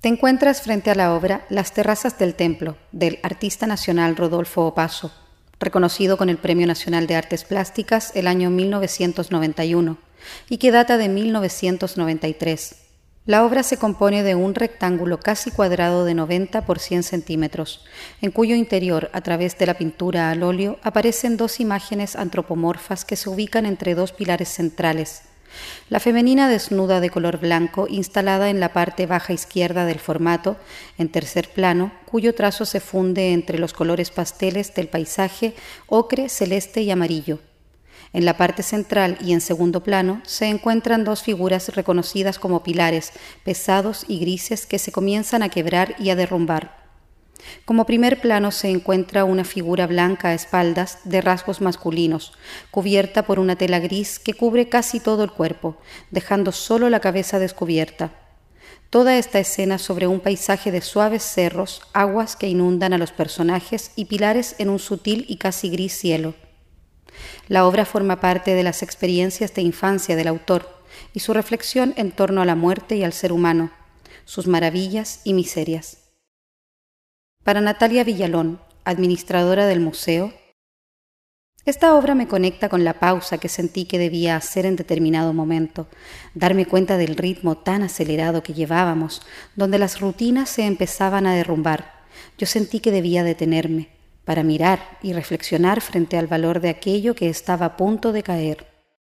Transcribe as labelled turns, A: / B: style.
A: Te encuentras frente a la obra Las terrazas del templo del artista nacional Rodolfo Opaso, reconocido con el Premio Nacional de Artes Plásticas el año 1991 y que data de 1993. La obra se compone de un rectángulo casi cuadrado de 90 por 100 centímetros, en cuyo interior, a través de la pintura al óleo, aparecen dos imágenes antropomorfas que se ubican entre dos pilares centrales, la femenina desnuda de color blanco instalada en la parte baja izquierda del formato, en tercer plano, cuyo trazo se funde entre los colores pasteles del paisaje ocre, celeste y amarillo. En la parte central y en segundo plano se encuentran dos figuras reconocidas como pilares, pesados y grises que se comienzan a quebrar y a derrumbar. Como primer plano se encuentra una figura blanca a espaldas de rasgos masculinos, cubierta por una tela gris que cubre casi todo el cuerpo, dejando solo la cabeza descubierta. Toda esta escena sobre un paisaje de suaves cerros, aguas que inundan a los personajes y pilares en un sutil y casi gris cielo. La obra forma parte de las experiencias de infancia del autor y su reflexión en torno a la muerte y al ser humano, sus maravillas y miserias. Para Natalia Villalón, administradora del museo, esta obra me conecta con la pausa que sentí que debía hacer en determinado momento, darme cuenta del ritmo tan acelerado que llevábamos, donde las rutinas se empezaban a derrumbar. Yo sentí que debía detenerme para mirar y reflexionar frente al valor de aquello que estaba a punto de caer.